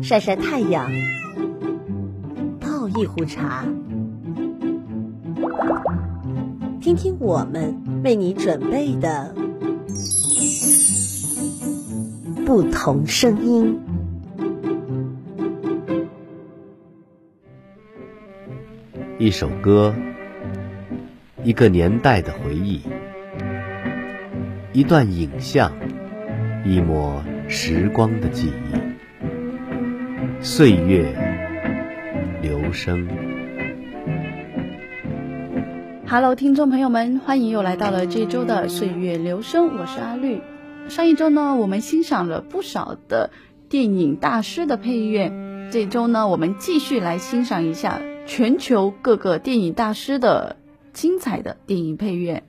晒晒太阳，泡一壶茶，听听我们为你准备的不同声音。一首歌，一个年代的回忆，一段影像，一抹时光的记忆。岁月流声。Hello，听众朋友们，欢迎又来到了这周的岁月流声，我是阿绿。上一周呢，我们欣赏了不少的电影大师的配乐，这周呢，我们继续来欣赏一下全球各个电影大师的精彩的电影配乐。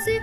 see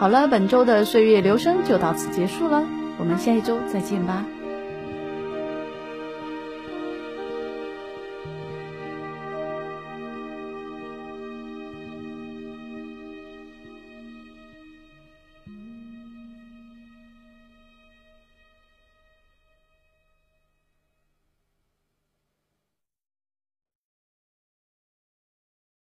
好了，本周的岁月留声就到此结束了，我们下一周再见吧。